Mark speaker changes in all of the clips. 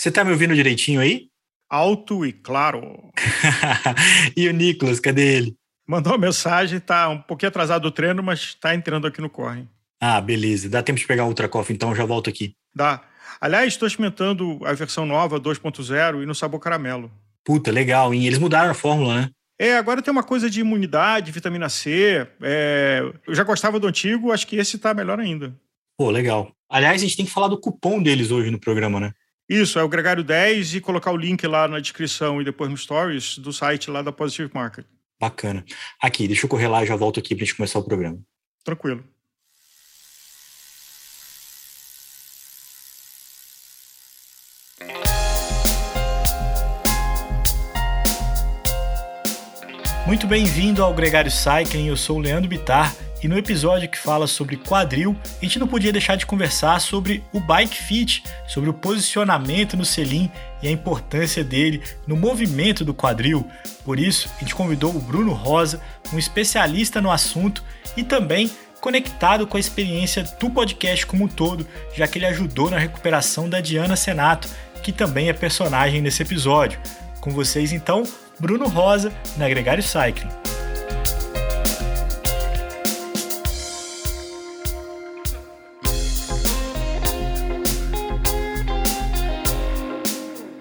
Speaker 1: Você tá me ouvindo direitinho aí?
Speaker 2: Alto e claro.
Speaker 1: e o Nicolas, cadê ele?
Speaker 2: Mandou uma mensagem, tá um pouquinho atrasado do treino, mas tá entrando aqui no corre.
Speaker 1: Ah, beleza. Dá tempo de pegar Ultra Coffee, então já volto aqui.
Speaker 2: Dá. Aliás, estou experimentando a versão nova 2.0 e no sabor caramelo.
Speaker 1: Puta, legal, hein? Eles mudaram a fórmula, né?
Speaker 2: É, agora tem uma coisa de imunidade, vitamina C. É... Eu já gostava do antigo, acho que esse tá melhor ainda.
Speaker 1: Pô, legal. Aliás, a gente tem que falar do cupom deles hoje no programa, né?
Speaker 2: Isso, é o Gregário 10 e colocar o link lá na descrição e depois no Stories do site lá da Positive Market.
Speaker 1: Bacana. Aqui, deixa eu correr lá e já volto aqui pra gente começar o programa.
Speaker 2: Tranquilo.
Speaker 1: Muito bem-vindo ao Gregário Cycling, eu sou o Leandro Bitar e no episódio que fala sobre quadril, a gente não podia deixar de conversar sobre o bike fit, sobre o posicionamento no selim e a importância dele no movimento do quadril. Por isso, a gente convidou o Bruno Rosa, um especialista no assunto e também conectado com a experiência do podcast como um todo, já que ele ajudou na recuperação da Diana Senato, que também é personagem nesse episódio. Com vocês então, Bruno Rosa, na Gregário Cycling.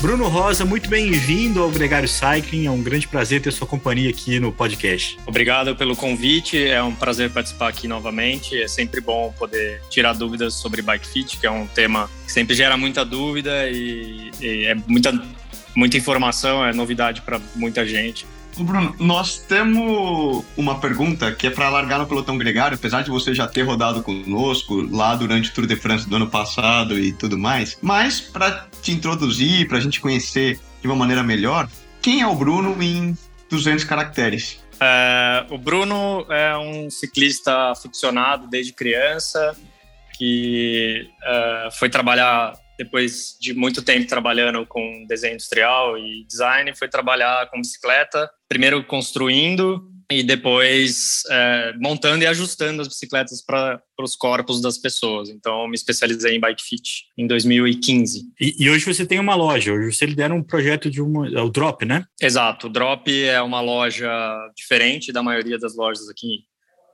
Speaker 1: Bruno Rosa, muito bem-vindo ao Gregário Cycling. É um grande prazer ter sua companhia aqui no podcast.
Speaker 3: Obrigado pelo convite. É um prazer participar aqui novamente. É sempre bom poder tirar dúvidas sobre bike fit, que é um tema que sempre gera muita dúvida e, e é muita, muita informação, é novidade para muita gente.
Speaker 4: Bruno, nós temos uma pergunta que é para largar no pelotão gregário, apesar de você já ter rodado conosco lá durante o Tour de France do ano passado e tudo mais, mas para te introduzir, para a gente conhecer de uma maneira melhor, quem é o Bruno em 200 caracteres?
Speaker 3: É, o Bruno é um ciclista aficionado desde criança, que é, foi trabalhar depois de muito tempo trabalhando com desenho industrial e design, foi trabalhar com bicicleta, primeiro construindo e depois é, montando e ajustando as bicicletas para os corpos das pessoas. Então, me especializei em bike fit em 2015.
Speaker 1: E, e, hoje você tem uma loja, hoje você lidera um projeto de uma, é o Drop, né?
Speaker 3: Exato, o Drop é uma loja diferente da maioria das lojas aqui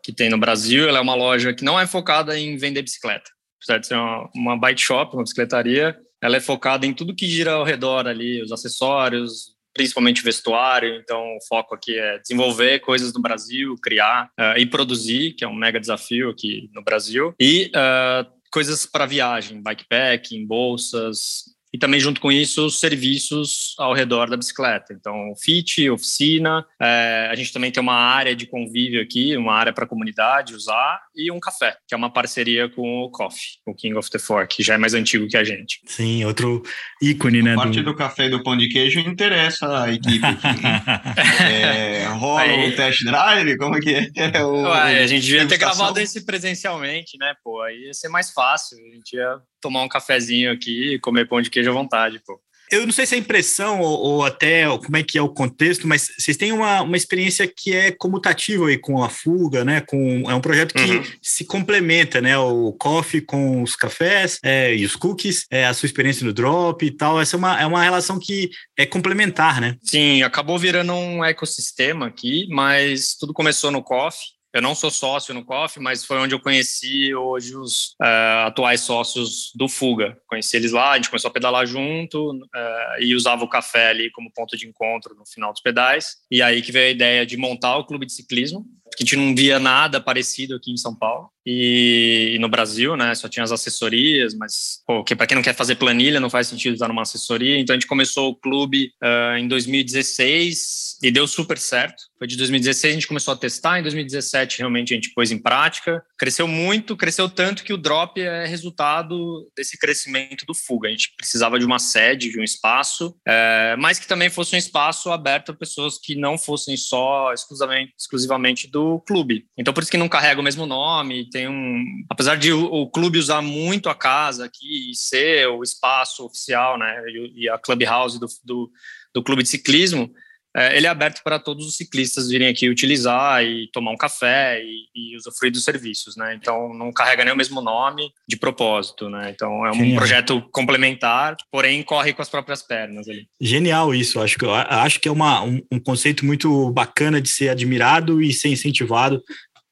Speaker 3: que tem no Brasil. Ela é uma loja que não é focada em vender bicicleta apesar de ser uma, uma bike shop, uma bicicletaria, ela é focada em tudo que gira ao redor ali, os acessórios, principalmente vestuário. Então, o foco aqui é desenvolver coisas no Brasil, criar uh, e produzir, que é um mega desafio aqui no Brasil. E uh, coisas para viagem, bikepacking, bolsas, e também junto com isso os serviços ao redor da bicicleta. Então, fit, oficina, é, a gente também tem uma área de convívio aqui, uma área para a comunidade usar e um café, que é uma parceria com o Coffee, o King of the Fork, que já é mais antigo que a gente.
Speaker 1: Sim, outro ícone, né? A
Speaker 4: parte do... do café e do pão de queijo interessa a equipe aqui. é, rola Aí... um test drive? Como que é? é o,
Speaker 3: Ué, a gente devia ter gravado esse presencialmente, né? Pô, aí ia ser mais fácil. A gente ia tomar um cafezinho aqui e comer pão de queijo à vontade, pô.
Speaker 1: Eu não sei se é impressão ou, ou, até como é que é o contexto, mas vocês têm uma, uma experiência que é comutativa aí com a fuga, né? Com, é um projeto que uhum. se complementa, né? O coffee com os cafés é, e os cookies, é, a sua experiência no drop e tal. Essa é uma, é uma relação que é complementar, né?
Speaker 3: Sim, acabou virando um ecossistema aqui, mas tudo começou no coffee. Eu não sou sócio no COF, mas foi onde eu conheci hoje os uh, atuais sócios do Fuga. Conheci eles lá, a gente começou a pedalar junto uh, e usava o café ali como ponto de encontro no final dos pedais. E aí que veio a ideia de montar o clube de ciclismo, porque a gente não via nada parecido aqui em São Paulo e, e no Brasil, né? Só tinha as assessorias, mas que para quem não quer fazer planilha não faz sentido estar numa assessoria. Então a gente começou o clube uh, em 2016 e deu super certo. Foi de 2016 a gente começou a testar, em 2017 realmente a gente pôs em prática. Cresceu muito, cresceu tanto que o drop é resultado desse crescimento do Fuga. A gente precisava de uma sede, de um espaço, é, mas que também fosse um espaço aberto a pessoas que não fossem só exclusivamente, exclusivamente do clube. Então por isso que não carrega o mesmo nome, tem um, apesar de o, o, clube usar muito a casa aqui e ser o espaço oficial, né, e, e a clubhouse do, do, do clube de ciclismo, é, ele é aberto para todos os ciclistas virem aqui utilizar e tomar um café e, e usufruir dos serviços, né? Então não carrega nem o mesmo nome de propósito, né? Então é um Genial. projeto complementar, porém corre com as próprias pernas ali.
Speaker 1: Genial isso, acho que acho que é uma, um, um conceito muito bacana de ser admirado e ser incentivado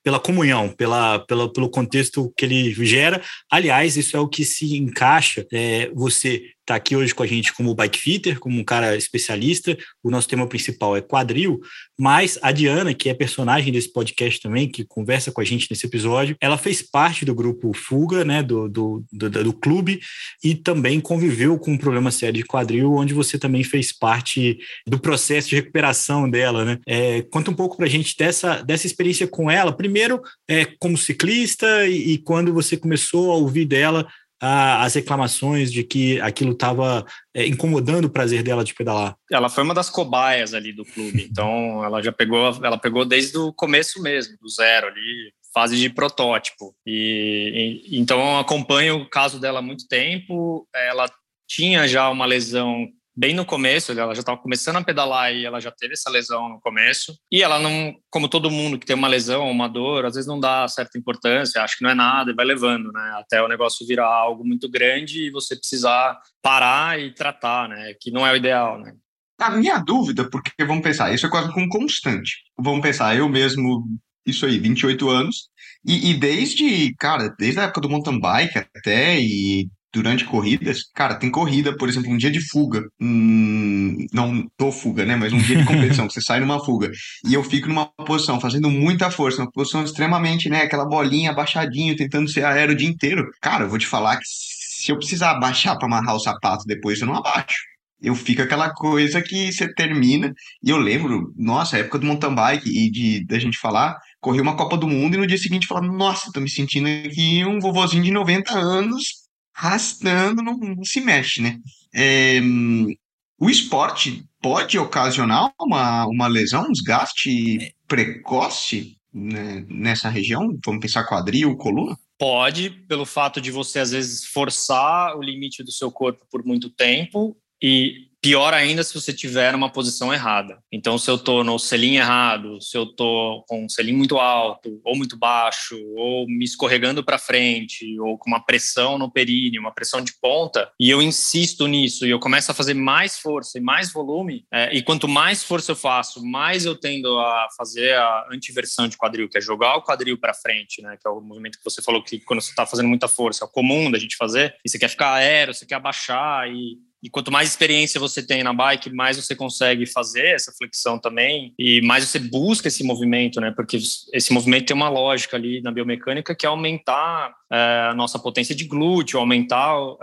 Speaker 1: pela comunhão, pela, pela, pelo contexto que ele gera. Aliás, isso é o que se encaixa. É, você está aqui hoje com a gente como bike fitter, como um cara especialista. O nosso tema principal é quadril, mas a Diana, que é personagem desse podcast também, que conversa com a gente nesse episódio, ela fez parte do grupo Fuga, né, do, do, do, do clube, e também conviveu com um problema sério de quadril, onde você também fez parte do processo de recuperação dela, né? É, conta um pouco para a gente dessa, dessa experiência com ela, primeiro é, como ciclista e, e quando você começou a ouvir dela as reclamações de que aquilo estava é, incomodando o prazer dela de pedalar?
Speaker 3: Ela foi uma das cobaias ali do clube, então ela já pegou, ela pegou desde o começo mesmo, do zero ali, fase de protótipo. E, e então acompanho o caso dela há muito tempo. Ela tinha já uma lesão bem no começo, ela já estava começando a pedalar e ela já teve essa lesão no começo. E ela não, como todo mundo que tem uma lesão, uma dor, às vezes não dá certa importância, acha que não é nada e vai levando, né? Até o negócio virar algo muito grande e você precisar parar e tratar, né? Que não é o ideal, né?
Speaker 4: A minha dúvida, porque vamos pensar, isso é quase como constante. Vamos pensar, eu mesmo, isso aí, 28 anos, e, e desde, cara, desde a época do mountain bike até, e durante corridas, cara, tem corrida, por exemplo, um dia de fuga, não tô fuga, né, mas um dia de competição, que você sai numa fuga, e eu fico numa posição, fazendo muita força, uma posição extremamente, né, aquela bolinha abaixadinho, tentando ser aéreo o dia inteiro. Cara, eu vou te falar que se eu precisar abaixar para amarrar o sapato depois, eu não abaixo. Eu fico aquela coisa que você termina, e eu lembro, nossa, a época do mountain bike e de da gente falar, corri uma Copa do Mundo e no dia seguinte falar, nossa, tô me sentindo aqui um vovozinho de 90 anos arrastando, não, não se mexe, né? É, o esporte pode ocasionar uma, uma lesão, um desgaste precoce né, nessa região? Vamos pensar quadril, coluna?
Speaker 3: Pode, pelo fato de você às vezes forçar o limite do seu corpo por muito tempo e Pior ainda se você tiver uma posição errada. Então, se eu estou no selim errado, se eu estou com um selim muito alto, ou muito baixo, ou me escorregando para frente, ou com uma pressão no períneo, uma pressão de ponta, e eu insisto nisso, e eu começo a fazer mais força e mais volume, é, e quanto mais força eu faço, mais eu tendo a fazer a antiversão de quadril, que é jogar o quadril para frente, né, que é o movimento que você falou que quando você está fazendo muita força, é comum da gente fazer, e você quer ficar aéreo, você quer abaixar e e quanto mais experiência você tem na bike, mais você consegue fazer essa flexão também e mais você busca esse movimento, né? Porque esse movimento tem uma lógica ali na biomecânica que é aumentar a nossa potência de glúteo, aumentar uh,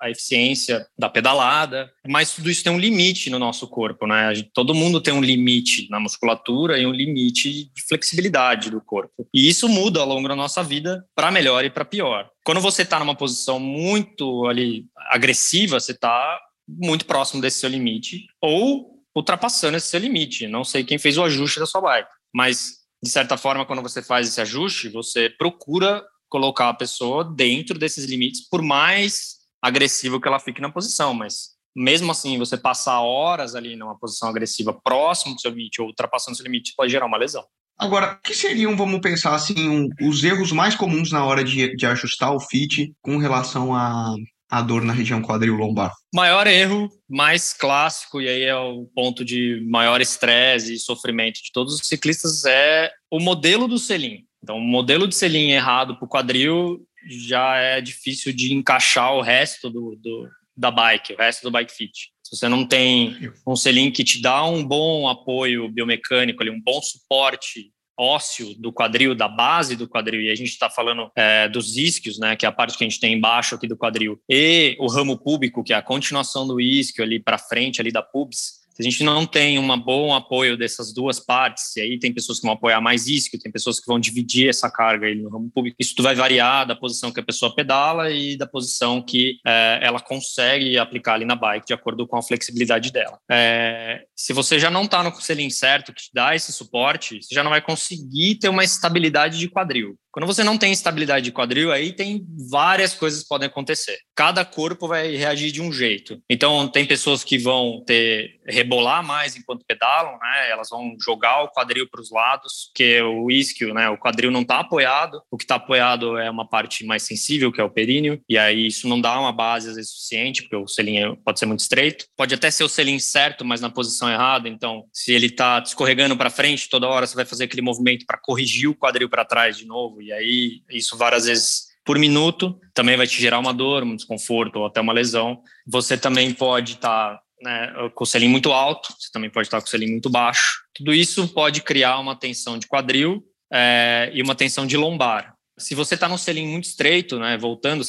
Speaker 3: a eficiência da pedalada. Mas tudo isso tem um limite no nosso corpo, né? Todo mundo tem um limite na musculatura e um limite de flexibilidade do corpo. E isso muda ao longo da nossa vida para melhor e para pior. Quando você está numa posição muito ali agressiva, você está muito próximo desse seu limite ou ultrapassando esse seu limite. Não sei quem fez o ajuste da sua bike, mas de certa forma, quando você faz esse ajuste, você procura colocar a pessoa dentro desses limites, por mais agressivo que ela fique na posição, mas mesmo assim, você passar horas ali numa posição agressiva próximo do seu limite ou ultrapassando seu limite pode gerar uma lesão.
Speaker 4: Agora, o que seriam, vamos pensar assim, um, os erros mais comuns na hora de, de ajustar o fit com relação a, a dor na região quadril lombar?
Speaker 3: Maior erro, mais clássico, e aí é o ponto de maior estresse e sofrimento de todos os ciclistas, é o modelo do selim. Então, o modelo de selim errado para o quadril já é difícil de encaixar o resto do, do, da bike, o resto do bike fit. Se você não tem um selim que te dá um bom apoio biomecânico, ali, um bom suporte ósseo do quadril, da base do quadril, e a gente está falando é, dos isquios, né, que é a parte que a gente tem embaixo aqui do quadril, e o ramo púbico, que é a continuação do isquio ali para frente, ali da pubis, se a gente não tem um bom apoio dessas duas partes, e aí tem pessoas que vão apoiar mais isquio, tem pessoas que vão dividir essa carga no ramo público, isso vai variar da posição que a pessoa pedala e da posição que é, ela consegue aplicar ali na bike, de acordo com a flexibilidade dela. É, se você já não está no selim certo, que te dá esse suporte, você já não vai conseguir ter uma estabilidade de quadril. Quando você não tem estabilidade de quadril, aí tem várias coisas que podem acontecer. Cada corpo vai reagir de um jeito. Então, tem pessoas que vão ter rebolar mais enquanto pedalam, né? Elas vão jogar o quadril para os lados, que o isquio, né? O quadril não está apoiado. O que está apoiado é uma parte mais sensível, que é o períneo. E aí isso não dá uma base às vezes suficiente, porque o selim pode ser muito estreito. Pode até ser o selim certo, mas na posição errada. Então, se ele está escorregando para frente toda hora, você vai fazer aquele movimento para corrigir o quadril para trás de novo e aí, isso várias vezes por minuto também vai te gerar uma dor, um desconforto ou até uma lesão. Você também pode estar tá, né, com o selim muito alto, você também pode estar tá com o selim muito baixo. Tudo isso pode criar uma tensão de quadril é, e uma tensão de lombar. Se você está num selim muito estreito, né, voltando,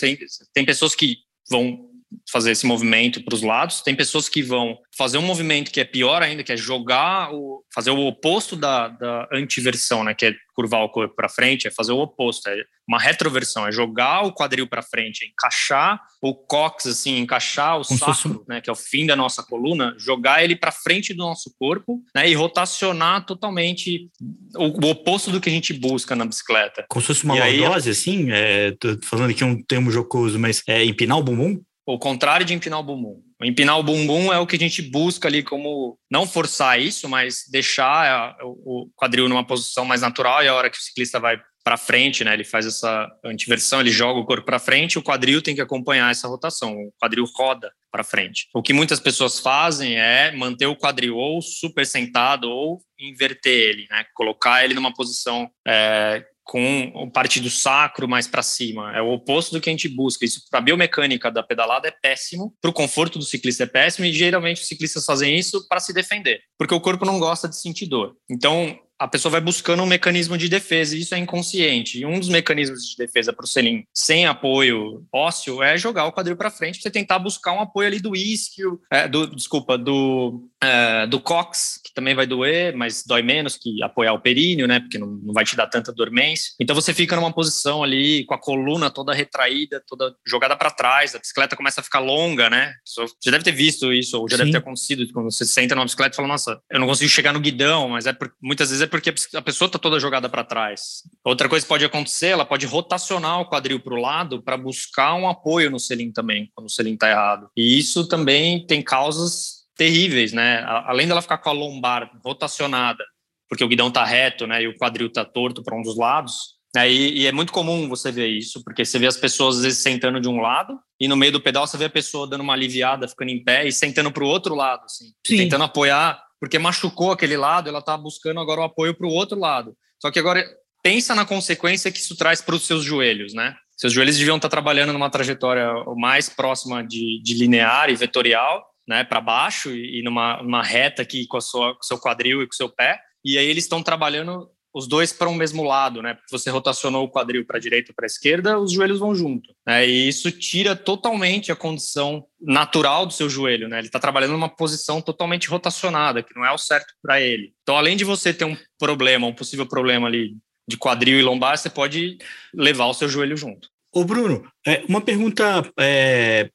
Speaker 3: tem pessoas que vão fazer esse movimento para os lados. Tem pessoas que vão fazer um movimento que é pior ainda, que é jogar, o, fazer o oposto da, da antiversão, né? Que é curvar o corpo para frente, é fazer o oposto, é uma retroversão, é jogar o quadril para frente, é encaixar o cox, assim, encaixar o Como sacro, fosse... né? Que é o fim da nossa coluna, jogar ele para frente do nosso corpo, né? E rotacionar totalmente o, o, oposto do que a gente busca na bicicleta.
Speaker 1: Como se fosse uma lordose, assim, é, tô falando aqui um termo jocoso, mas é empinar o bumbum?
Speaker 3: O contrário de empinar o bumbum. Empinar o bumbum é o que a gente busca ali como não forçar isso, mas deixar o quadril numa posição mais natural e a hora que o ciclista vai para frente, né, ele faz essa antiversão, ele joga o corpo para frente, o quadril tem que acompanhar essa rotação, o quadril roda para frente. O que muitas pessoas fazem é manter o quadril ou super sentado ou inverter ele, né, colocar ele numa posição é, com parte do sacro mais para cima. É o oposto do que a gente busca. Isso para a biomecânica da pedalada é péssimo, para o conforto do ciclista é péssimo e geralmente os ciclistas fazem isso para se defender, porque o corpo não gosta de sentir dor. Então, a pessoa vai buscando um mecanismo de defesa, e isso é inconsciente. E um dos mecanismos de defesa para o selim sem apoio ósseo é jogar o quadril para frente, você tentar buscar um apoio ali do isquio, é, do, desculpa, do, é, do cox, que também vai doer, mas dói menos que apoiar o períneo, né? Porque não, não vai te dar tanta dormência. Então você fica numa posição ali com a coluna toda retraída, toda jogada para trás, a bicicleta começa a ficar longa, né? Você já deve ter visto isso, ou já Sim. deve ter acontecido quando você senta numa bicicleta e fala, nossa, eu não consigo chegar no guidão, mas é por, muitas vezes é porque a pessoa está toda jogada para trás. Outra coisa que pode acontecer, ela pode rotacionar o quadril para o lado para buscar um apoio no selim também, quando o selim está errado. E isso também tem causas terríveis, né? Além dela ficar com a lombar rotacionada, porque o guidão está reto, né, e o quadril está torto para um dos lados. Né, e, e, é muito comum você ver isso, porque você vê as pessoas às vezes sentando de um lado e no meio do pedal você vê a pessoa dando uma aliviada, ficando em pé e sentando para o outro lado, assim, tentando apoiar porque machucou aquele lado, ela está buscando agora o apoio para o outro lado. Só que agora pensa na consequência que isso traz para os seus joelhos, né? Seus joelhos deviam estar tá trabalhando numa trajetória mais próxima de, de linear e vetorial, né, para baixo e, numa, numa reta aqui com, a sua, com o seu quadril e com o seu pé. E aí eles estão trabalhando os dois para um mesmo lado, né? Você rotacionou o quadril para a direita para a esquerda, os joelhos vão junto. Né? E isso tira totalmente a condição natural do seu joelho, né? Ele está trabalhando numa posição totalmente rotacionada, que não é o certo para ele. Então, além de você ter um problema, um possível problema ali de quadril e lombar, você pode levar o seu joelho junto.
Speaker 1: Ô Bruno, é, uma pergunta, é,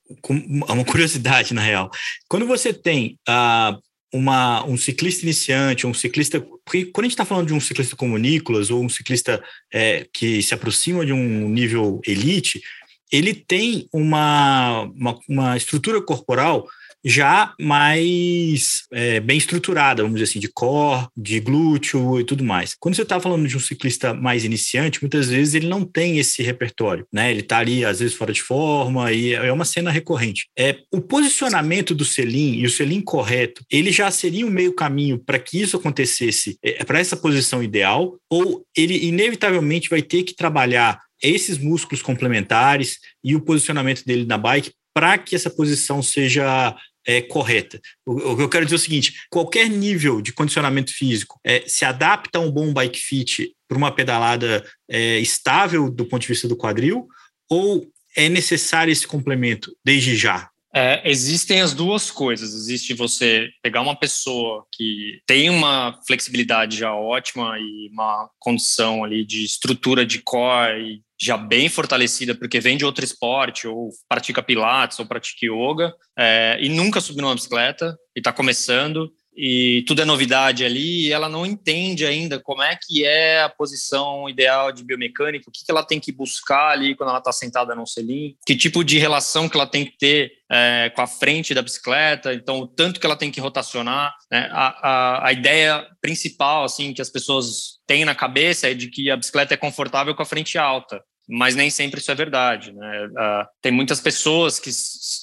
Speaker 1: uma curiosidade na real. Quando você tem a uma, um ciclista iniciante, um ciclista. Porque quando a gente está falando de um ciclista como Nicolas, ou um ciclista é, que se aproxima de um nível elite, ele tem uma, uma, uma estrutura corporal já mais é, bem estruturada, vamos dizer assim, de core, de glúteo e tudo mais. Quando você está falando de um ciclista mais iniciante, muitas vezes ele não tem esse repertório, né? Ele está ali, às vezes, fora de forma e é uma cena recorrente. É, o posicionamento do selim e o selim correto, ele já seria um meio caminho para que isso acontecesse, é, para essa posição ideal, ou ele inevitavelmente vai ter que trabalhar esses músculos complementares e o posicionamento dele na bike para que essa posição seja é, correta. O, que eu quero dizer é o seguinte: qualquer nível de condicionamento físico é, se adapta a um bom bike fit para uma pedalada é, estável do ponto de vista do quadril, ou é necessário esse complemento desde já?
Speaker 3: É, existem as duas coisas. Existe você pegar uma pessoa que tem uma flexibilidade já ótima e uma condição ali de estrutura de core já bem fortalecida, porque vem de outro esporte, ou pratica pilates, ou pratica yoga, é, e nunca subiu numa bicicleta, e está começando, e tudo é novidade ali, e ela não entende ainda como é que é a posição ideal de biomecânica, o que, que ela tem que buscar ali quando ela está sentada no selim, que tipo de relação que ela tem que ter é, com a frente da bicicleta, então o tanto que ela tem que rotacionar. Né? A, a, a ideia principal assim que as pessoas têm na cabeça é de que a bicicleta é confortável com a frente alta mas nem sempre isso é verdade. Né? Uh, tem muitas pessoas que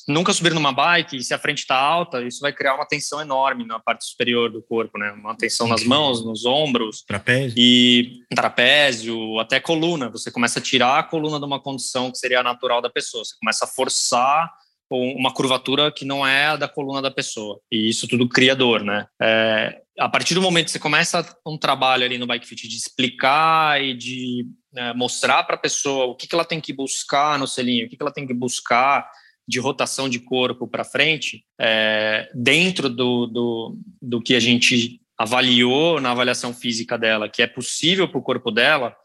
Speaker 3: nunca subiram numa bike e se a frente está alta, isso vai criar uma tensão enorme na parte superior do corpo, né? Uma tensão nas mãos, nos ombros,
Speaker 1: trapézio
Speaker 3: e trapézio, até coluna. Você começa a tirar a coluna de uma condição que seria natural da pessoa. Você começa a forçar uma curvatura que não é a da coluna da pessoa. E isso tudo cria dor, né? É, a partir do momento que você começa um trabalho ali no Bike Fit de explicar e de né, mostrar para a pessoa o que, que ela tem que buscar no selinho, o que, que ela tem que buscar de rotação de corpo para frente, é, dentro do, do, do que a gente avaliou na avaliação física dela, que é possível para o corpo dela,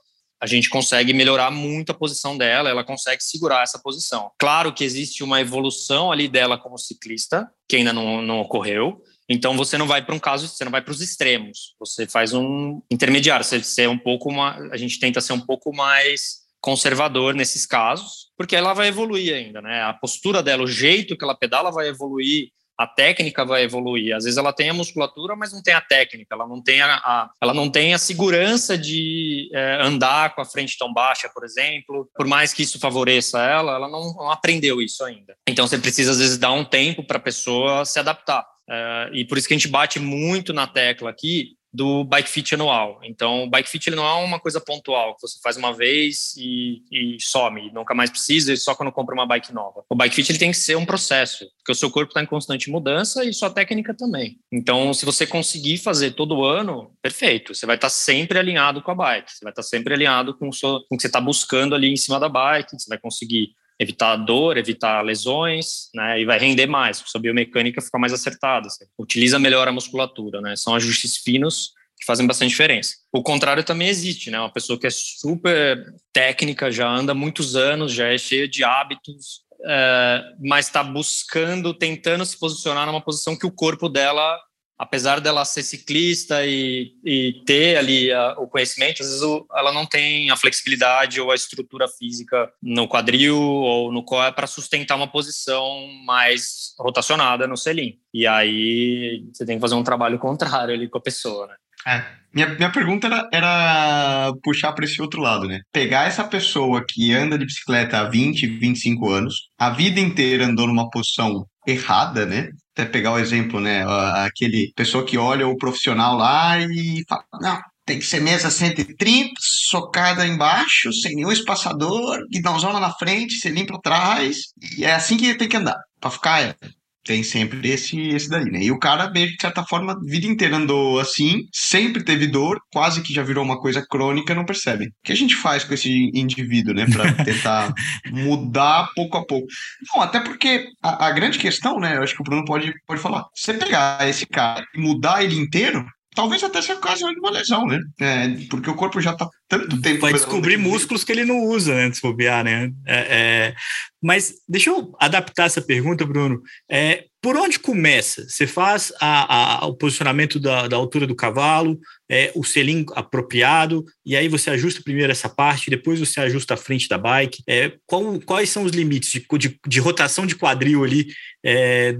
Speaker 3: a gente consegue melhorar muito a posição dela, ela consegue segurar essa posição. Claro que existe uma evolução ali dela como ciclista, que ainda não, não ocorreu, então você não vai para um caso, você não vai para os extremos. Você faz um intermediário. Você, você é um pouco uma, a gente tenta ser um pouco mais conservador nesses casos, porque ela vai evoluir ainda, né? A postura dela, o jeito que ela pedala vai evoluir, a técnica vai evoluir. Às vezes ela tem a musculatura, mas não tem a técnica. Ela não tem a, a ela não tem a segurança de é, andar com a frente tão baixa, por exemplo. Por mais que isso favoreça ela, ela não, não aprendeu isso ainda. Então você precisa às vezes dar um tempo para a pessoa se adaptar. Uh, e por isso que a gente bate muito na tecla aqui do bike fit anual. Então, o bike fit não é uma coisa pontual, que você faz uma vez e, e some, e nunca mais precisa, e só quando compra uma bike nova. O bike fit ele tem que ser um processo, porque o seu corpo está em constante mudança e sua técnica também. Então, se você conseguir fazer todo ano, perfeito. Você vai estar tá sempre alinhado com a bike, você vai estar tá sempre alinhado com o, seu, com o que você está buscando ali em cima da bike, você vai conseguir evitar dor, evitar lesões, né? E vai render mais, sua biomecânica fica mais acertada. Assim. Utiliza melhor a musculatura, né? São ajustes finos que fazem bastante diferença. O contrário também existe, né? Uma pessoa que é super técnica, já anda muitos anos, já é cheia de hábitos, é, mas está buscando, tentando se posicionar numa posição que o corpo dela apesar dela ser ciclista e, e ter ali a, o conhecimento, às vezes o, ela não tem a flexibilidade ou a estrutura física no quadril ou no core para sustentar uma posição mais rotacionada no selim. E aí você tem que fazer um trabalho contrário ali com a pessoa, né?
Speaker 4: É. Minha, minha pergunta era, era puxar para esse outro lado, né? Pegar essa pessoa que anda de bicicleta há 20, 25 anos, a vida inteira andou numa posição errada, né? Até pegar o exemplo, né? Aquele pessoa que olha o profissional lá e fala, não, tem que ser mesa 130, socada embaixo, sem nenhum espaçador, guidãozão lá na frente, selim para trás, e é assim que tem que andar, para ficar tem sempre esse, esse daí, né? E o cara, de certa forma, a vida inteira andou assim, sempre teve dor, quase que já virou uma coisa crônica, não percebe. O que a gente faz com esse indivíduo, né? Pra tentar mudar pouco a pouco. Não, até porque a, a, grande questão, né? Eu acho que o Bruno pode, pode falar. Você pegar esse cara e mudar ele inteiro, Talvez até seja ocasião de uma lesão, né? É, porque o corpo já está tanto tempo.
Speaker 1: Vai descobrir músculos que ele não usa, né? Se bobear, né? É, é... Mas deixa eu adaptar essa pergunta, Bruno. É, por onde começa? Você faz a, a, o posicionamento da, da, altura do cavalo, é, o selim apropriado, e aí você ajusta primeiro essa parte, depois você ajusta a frente da bike. É, qual, quais são os limites de, de, de rotação de quadril ali,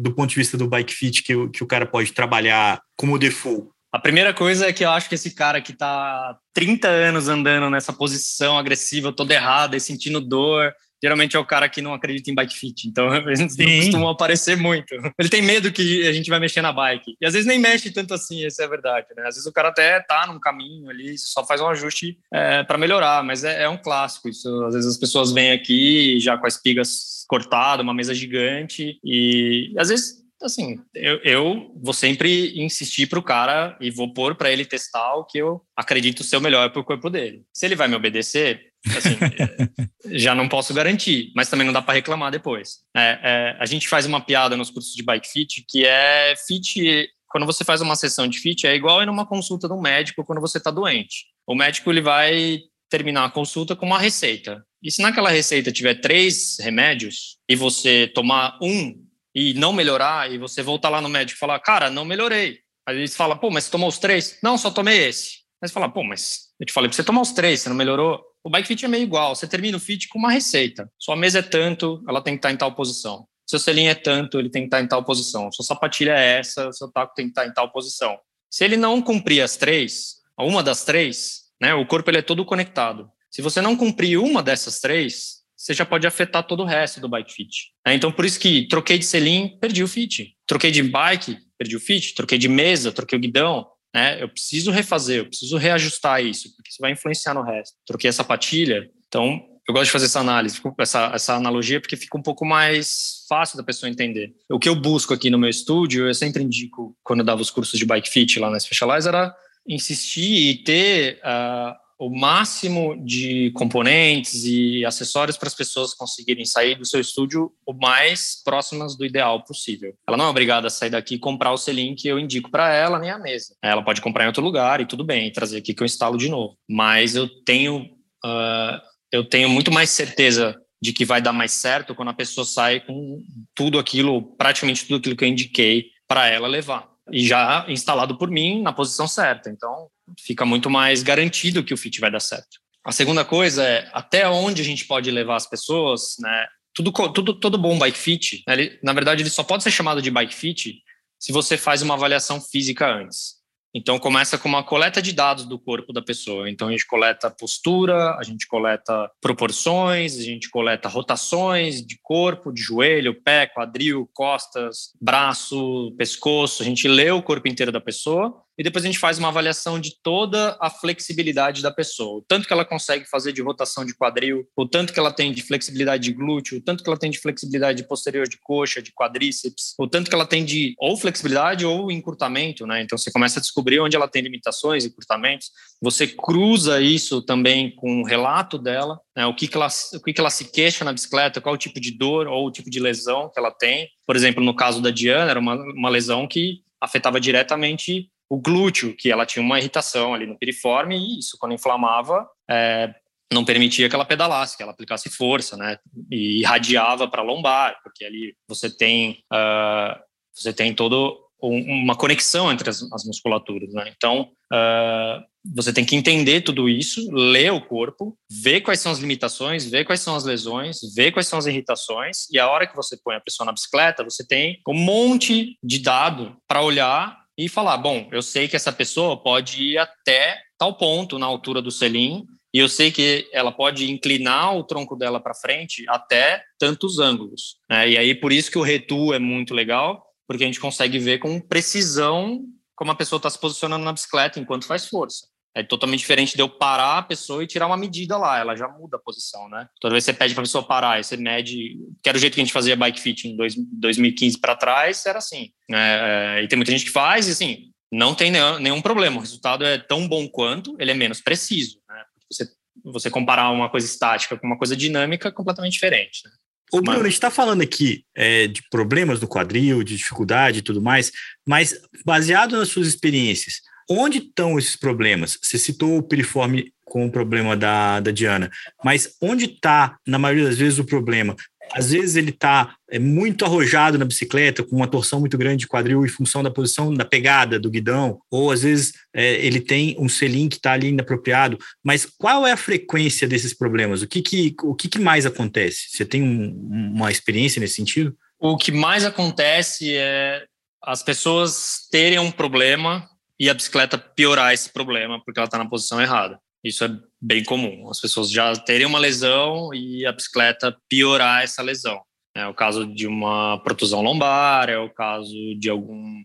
Speaker 1: do ponto de vista do bike fit, que, que o cara pode trabalhar como default?
Speaker 3: A primeira coisa é que eu acho que esse cara que tá 30 anos andando nessa posição agressiva, toda errada e sentindo dor, geralmente é o cara que não acredita em bike fit. Então, eles não costumam aparecer muito. Ele tem medo que a gente vai mexer na bike. E às vezes nem mexe tanto assim, essa é a verdade. Né? Às vezes o cara até tá num caminho ali, só faz um ajuste é, para melhorar, mas é, é, um clássico isso. Às vezes as pessoas vêm aqui já com as espigas cortadas, uma mesa gigante, e às vezes assim, eu, eu vou sempre insistir para o cara e vou pôr para ele testar o que eu acredito ser o melhor para o corpo dele. Se ele vai me obedecer, assim, já não posso garantir, mas também não dá para reclamar depois. É, é, a gente faz uma piada nos cursos de bike fit que é fit. Quando você faz uma sessão de fit, é igual ir numa consulta de um médico quando você está doente. O médico ele vai terminar a consulta com uma receita. E se naquela receita tiver três remédios e você tomar um e não melhorar, e você voltar lá no médico e falar, cara, não melhorei. Aí eles falam, pô, mas você tomou os três? Não, só tomei esse. Aí você fala, pô, mas eu te falei pra você tomar os três, você não melhorou? O bike fit é meio igual, você termina o fit com uma receita. Sua mesa é tanto, ela tem que estar em tal posição. Seu selinho é tanto, ele tem que estar em tal posição. Sua sapatilha é essa, seu taco tem que estar em tal posição. Se ele não cumprir as três, uma das três, né, o corpo ele é todo conectado. Se você não cumprir uma dessas três, você já pode afetar todo o resto do bike fit. É, então, por isso que troquei de selim, perdi o fit. Troquei de bike, perdi o fit. Troquei de mesa, troquei o guidão. Né? Eu preciso refazer, eu preciso reajustar isso, porque isso vai influenciar no resto. Troquei a sapatilha. Então, eu gosto de fazer essa análise, essa, essa analogia, porque fica um pouco mais fácil da pessoa entender. O que eu busco aqui no meu estúdio, eu sempre indico, quando eu dava os cursos de bike fit lá na Specialize, era insistir e ter uh, o máximo de componentes e acessórios para as pessoas conseguirem sair do seu estúdio o mais próximas do ideal possível. Ela não é obrigada a sair daqui e comprar o selim que eu indico para ela, nem a mesa. Ela pode comprar em outro lugar e tudo bem, trazer aqui que eu instalo de novo. Mas eu tenho, uh, eu tenho muito mais certeza de que vai dar mais certo quando a pessoa sai com tudo aquilo, praticamente tudo aquilo que eu indiquei para ela levar. E já instalado por mim na posição certa. Então, fica muito mais garantido que o fit vai dar certo. A segunda coisa é até onde a gente pode levar as pessoas, né? Tudo, tudo, todo bom bike fit, né? ele, na verdade, ele só pode ser chamado de bike fit se você faz uma avaliação física antes. Então, começa com uma coleta de dados do corpo da pessoa. Então, a gente coleta postura, a gente coleta proporções, a gente coleta rotações de corpo, de joelho, pé, quadril, costas, braço, pescoço. A gente lê o corpo inteiro da pessoa e depois a gente faz uma avaliação de toda a flexibilidade da pessoa, o tanto que ela consegue fazer de rotação de quadril, o tanto que ela tem de flexibilidade de glúteo, o tanto que ela tem de flexibilidade posterior de coxa, de quadríceps, o tanto que ela tem de ou flexibilidade ou encurtamento, né? Então você começa a descobrir onde ela tem limitações, encurtamentos, você cruza isso também com o relato dela, né? o, que, que, ela, o que, que ela se queixa na bicicleta, qual o tipo de dor ou o tipo de lesão que ela tem. Por exemplo, no caso da Diana, era uma, uma lesão que afetava diretamente o glúteo, que ela tinha uma irritação ali no piriforme, e isso, quando inflamava, é, não permitia que ela pedalasse, que ela aplicasse força, né? E irradiava para a lombar, porque ali você tem, uh, você tem todo um, uma conexão entre as, as musculaturas, né? Então, uh, você tem que entender tudo isso, ler o corpo, ver quais são as limitações, ver quais são as lesões, ver quais são as irritações, e a hora que você põe a pessoa na bicicleta, você tem um monte de dado para olhar e falar: bom, eu sei que essa pessoa pode ir até tal ponto na altura do selim, e eu sei que ela pode inclinar o tronco dela para frente até tantos ângulos. Né? E aí, por isso que o retu é muito legal, porque a gente consegue ver com precisão como a pessoa está se posicionando na bicicleta enquanto faz força. É totalmente diferente de eu parar a pessoa e tirar uma medida lá, ela já muda a posição, né? Toda vez que você pede para a pessoa parar, e você mede, que era o jeito que a gente fazia bike fit em dois, 2015 para trás, era assim. É, é, e tem muita gente que faz e assim, não tem nenhum, problema, o resultado é tão bom quanto, ele é menos preciso, né? Você, você comparar uma coisa estática com uma coisa dinâmica é completamente diferente, né?
Speaker 1: Ô, Bruno, a gente está falando aqui é, de problemas do quadril, de dificuldade e tudo mais, mas baseado nas suas experiências, Onde estão esses problemas? Você citou o piriforme com o problema da, da Diana, mas onde está, na maioria das vezes, o problema? Às vezes ele está é, muito arrojado na bicicleta, com uma torção muito grande de quadril em função da posição da pegada do guidão, ou às vezes é, ele tem um selim que está ali inapropriado. Mas qual é a frequência desses problemas? O que, que, o que, que mais acontece? Você tem um, uma experiência nesse sentido?
Speaker 3: O que mais acontece é as pessoas terem um problema e a bicicleta piorar esse problema porque ela está na posição errada. Isso é bem comum. As pessoas já terem uma lesão e a bicicleta piorar essa lesão. É o caso de uma protusão lombar, é o caso de algum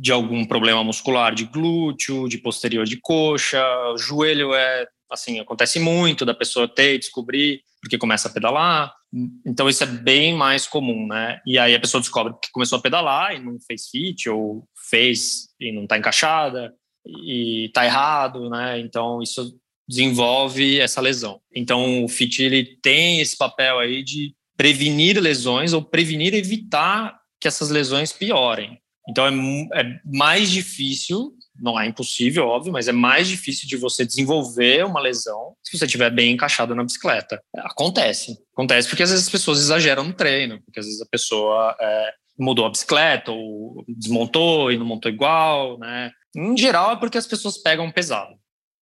Speaker 3: de algum problema muscular de glúteo, de posterior de coxa, o joelho é assim, acontece muito da pessoa ter e descobrir, porque começa a pedalar. Então isso é bem mais comum, né? E aí a pessoa descobre que começou a pedalar e não fez fit ou fez e não está encaixada e está errado, né? Então isso desenvolve essa lesão. Então o fit ele tem esse papel aí de prevenir lesões ou prevenir evitar que essas lesões piorem. Então é, é mais difícil não é impossível, óbvio, mas é mais difícil de você desenvolver uma lesão se você estiver bem encaixado na bicicleta. Acontece. Acontece porque às vezes as pessoas exageram no treino, porque às vezes a pessoa é, mudou a bicicleta ou desmontou e não montou igual, né? Em geral é porque as pessoas pegam pesado.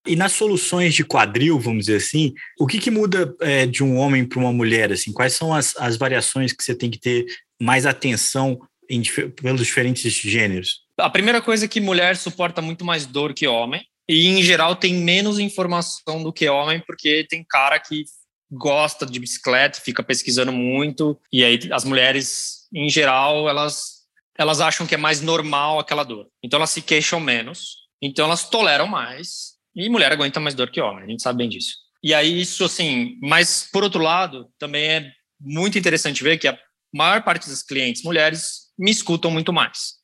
Speaker 1: E nas soluções de quadril, vamos dizer assim, o que, que muda é, de um homem para uma mulher? Assim, quais são as, as variações que você tem que ter mais atenção em, pelos diferentes gêneros?
Speaker 3: A primeira coisa é que mulher suporta muito mais dor que homem. E, em geral, tem menos informação do que homem, porque tem cara que gosta de bicicleta, fica pesquisando muito. E aí, as mulheres, em geral, elas, elas acham que é mais normal aquela dor. Então, elas se queixam menos. Então, elas toleram mais. E mulher aguenta mais dor que homem, a gente sabe bem disso. E aí, isso, assim. Mas, por outro lado, também é muito interessante ver que a maior parte das clientes mulheres me escutam muito mais.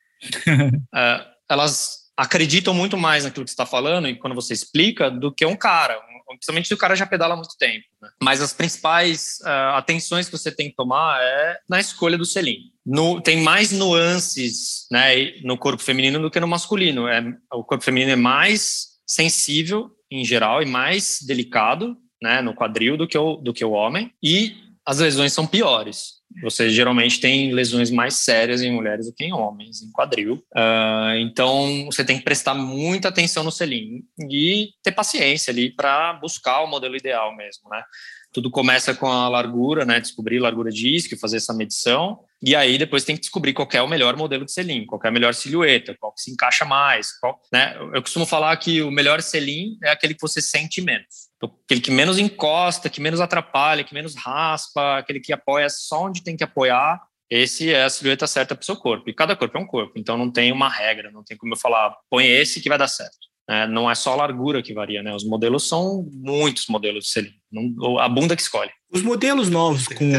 Speaker 3: uh, elas acreditam muito mais naquilo que você está falando e quando você explica do que um cara, principalmente se o cara já pedala há muito tempo. Né? Mas as principais uh, atenções que você tem que tomar é na escolha do selim. No, tem mais nuances né, no corpo feminino do que no masculino. É, o corpo feminino é mais sensível em geral e mais delicado né, no quadril do que o, do que o homem e as lesões são piores. Você geralmente tem lesões mais sérias em mulheres do que em homens, em quadril. Uh, então, você tem que prestar muita atenção no selim e ter paciência ali para buscar o modelo ideal mesmo, né? Tudo começa com a largura, né? Descobrir largura de isque, fazer essa medição. E aí depois tem que descobrir qual é o melhor modelo de selim, qual é a melhor silhueta, qual que se encaixa mais. Qual, né? Eu costumo falar que o melhor selim é aquele que você sente menos aquele que menos encosta, que menos atrapalha, que menos raspa, aquele que apoia só onde tem que apoiar, esse é a silhueta certa para o seu corpo. E cada corpo é um corpo, então não tem uma regra, não tem como eu falar, põe esse que vai dar certo. É, não é só a largura que varia, né? Os modelos são muitos modelos de selim, não, a bunda que escolhe.
Speaker 1: Os modelos novos com,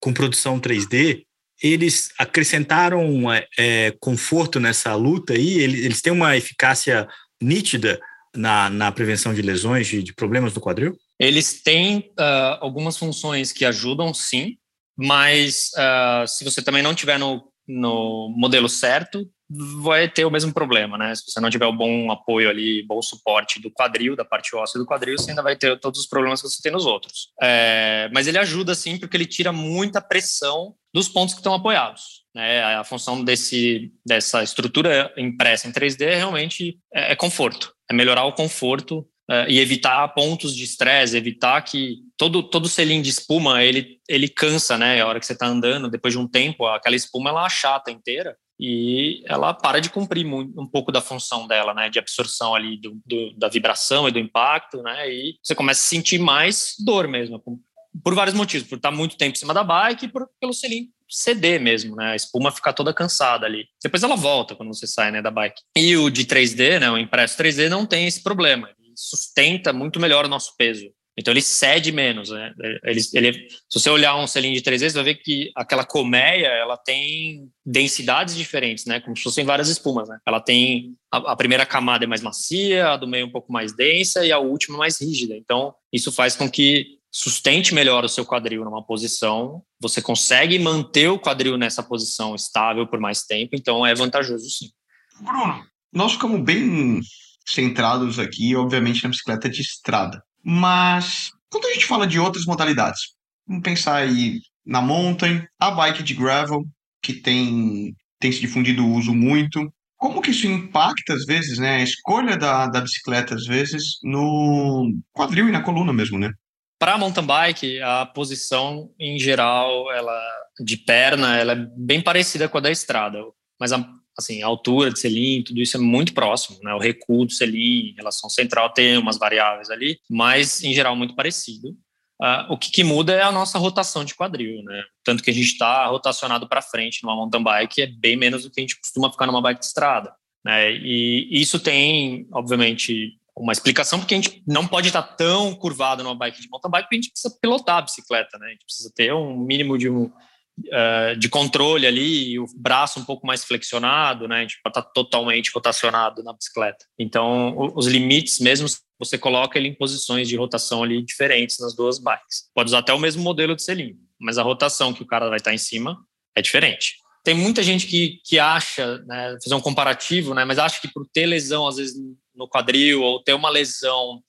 Speaker 1: com produção 3D, eles acrescentaram é, é, conforto nessa luta aí? Eles, eles têm uma eficácia nítida na, na prevenção de lesões, de, de problemas do quadril?
Speaker 3: Eles têm uh, algumas funções que ajudam, sim, mas uh, se você também não tiver no, no modelo certo, vai ter o mesmo problema, né? Se você não tiver o bom apoio ali, bom suporte do quadril, da parte óssea do quadril, você ainda vai ter todos os problemas que você tem nos outros. É, mas ele ajuda, sim, porque ele tira muita pressão dos pontos que estão apoiados. Né? A função desse, dessa estrutura impressa em 3D é realmente é, é conforto é melhorar o conforto uh, e evitar pontos de estresse, evitar que todo todo selim de espuma ele ele cansa, né? A hora que você está andando, depois de um tempo, aquela espuma ela achata inteira e ela para de cumprir um pouco da função dela, né? De absorção ali do, do, da vibração e do impacto, né? E você começa a sentir mais dor mesmo, por vários motivos, por estar muito tempo em cima da bike e por, pelo selim ceder mesmo, né? A espuma ficar toda cansada ali. Depois ela volta quando você sai, né, da bike. E o de 3D, né, o impresso 3D não tem esse problema. Ele sustenta muito melhor o nosso peso. Então ele cede menos, né? Ele, ele, se você olhar um selim de 3D, você vai ver que aquela colmeia, ela tem densidades diferentes, né? Como se fossem várias espumas, né? Ela tem a, a, primeira camada é mais macia, a do meio um pouco mais densa e a última mais rígida. Então isso faz com que sustente melhor o seu quadril numa posição, você consegue manter o quadril nessa posição estável por mais tempo, então é vantajoso sim.
Speaker 4: Bruno, nós ficamos bem centrados aqui, obviamente, na bicicleta de estrada. Mas quando a gente fala de outras modalidades, vamos pensar aí na mountain, a bike de gravel, que tem, tem se difundido o uso muito. Como que isso impacta, às vezes, né, a escolha da, da bicicleta, às vezes, no quadril e na coluna mesmo, né?
Speaker 3: Para mountain bike, a posição em geral, ela de perna, ela é bem parecida com a da estrada, mas a, assim, a altura de selim, tudo isso é muito próximo, né? O recuo do selim, relação central tem umas variáveis ali, mas em geral muito parecido. Uh, o que, que, muda é a nossa rotação de quadril, né? Tanto que a gente está rotacionado para frente numa mountain bike é bem menos do que a gente costuma ficar numa bike de estrada, né? E isso tem, obviamente, uma explicação, porque a gente não pode estar tão curvado numa bike de mountain bike, porque a gente precisa pilotar a bicicleta, né? A gente precisa ter um mínimo de, um, uh, de controle ali, o braço um pouco mais flexionado, né? A gente pode estar totalmente rotacionado na bicicleta. Então, os limites, mesmo você coloca ele em posições de rotação ali diferentes nas duas bikes. Pode usar até o mesmo modelo de selim, mas a rotação que o cara vai estar em cima é diferente tem muita gente que, que acha, né, fazer um comparativo, né, mas acha que por ter lesão, às vezes, no quadril ou ter uma lesão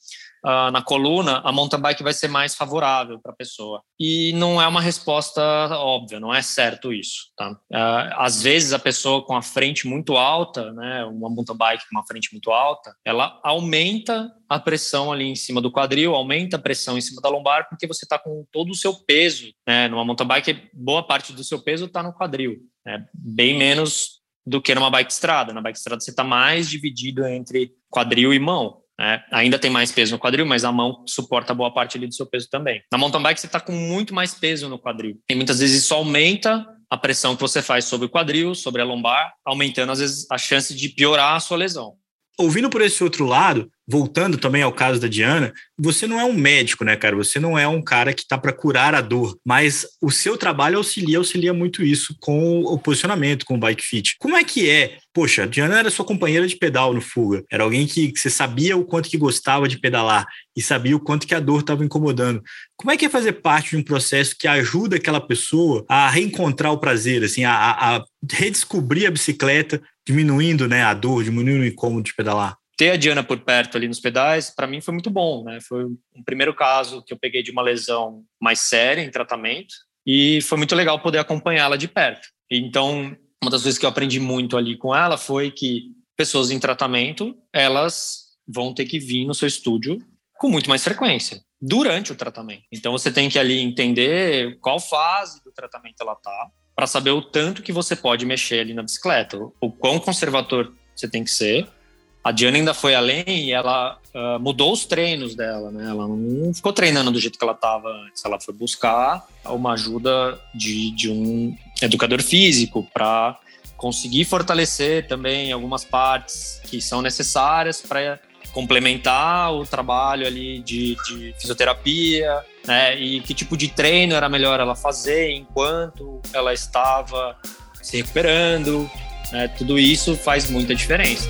Speaker 3: uh, na coluna, a mountain bike vai ser mais favorável para a pessoa. E não é uma resposta óbvia, não é certo isso. Tá? Uh, às vezes a pessoa com a frente muito alta, né, uma mountain bike com uma frente muito alta, ela aumenta a pressão ali em cima do quadril, aumenta a pressão em cima da lombar, porque você está com todo o seu peso. Né? Numa mountain bike, boa parte do seu peso está no quadril. Né? Bem menos do que numa bike estrada. Na bike estrada você está mais dividido entre quadril e mão. Né? Ainda tem mais peso no quadril, mas a mão suporta boa parte ali do seu peso também. Na mountain bike você está com muito mais peso no quadril. E muitas vezes isso aumenta a pressão que você faz sobre o quadril, sobre a lombar, aumentando às vezes a chance de piorar a sua lesão.
Speaker 1: Ouvindo por esse outro lado, voltando também ao caso da Diana, você não é um médico, né, cara? Você não é um cara que está para curar a dor, mas o seu trabalho auxilia, auxilia muito isso com o posicionamento, com o bike fit. Como é que é? Poxa, a Diana era sua companheira de pedal no Fuga, era alguém que, que você sabia o quanto que gostava de pedalar e sabia o quanto que a dor estava incomodando. Como é que é fazer parte de um processo que ajuda aquela pessoa a reencontrar o prazer, assim, a, a redescobrir a bicicleta, diminuindo né, a dor, diminuindo o incômodo de pedalar?
Speaker 3: Ter a Diana por perto ali nos pedais, para mim foi muito bom, né? Foi um primeiro caso que eu peguei de uma lesão mais séria em tratamento e foi muito legal poder acompanhá-la de perto. Então, uma das coisas que eu aprendi muito ali com ela foi que pessoas em tratamento, elas vão ter que vir no seu estúdio com muito mais frequência durante o tratamento. Então você tem que ali entender qual fase do tratamento ela tá, para saber o tanto que você pode mexer ali na bicicleta, o quão conservador você tem que ser a Diana ainda foi além e ela uh, mudou os treinos dela, né? Ela não ficou treinando do jeito que ela estava antes. Ela foi buscar uma ajuda de, de um educador físico para conseguir fortalecer também algumas partes que são necessárias para complementar o trabalho ali de, de, fisioterapia, né? E que tipo de treino era melhor ela fazer enquanto ela estava se recuperando. Né? Tudo isso faz muita diferença.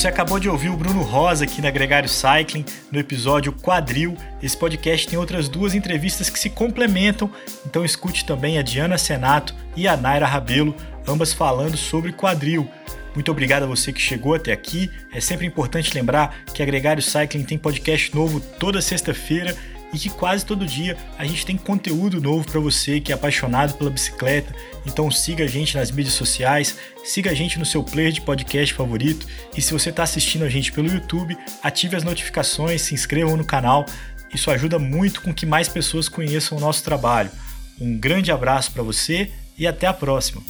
Speaker 1: Você acabou de ouvir o Bruno Rosa aqui na Gregário Cycling, no episódio Quadril. Esse podcast tem outras duas entrevistas que se complementam, então escute também a Diana Senato e a Naira Rabelo, ambas falando sobre quadril. Muito obrigado a você que chegou até aqui. É sempre importante lembrar que a Gregário Cycling tem podcast novo toda sexta-feira e que quase todo dia a gente tem conteúdo novo para você que é apaixonado pela bicicleta. Então siga a gente nas mídias sociais, siga a gente no seu player de podcast favorito e se você está assistindo a gente pelo YouTube, ative as notificações, se inscrevam no canal. Isso ajuda muito com que mais pessoas conheçam o nosso trabalho. Um grande abraço para você e até a próxima.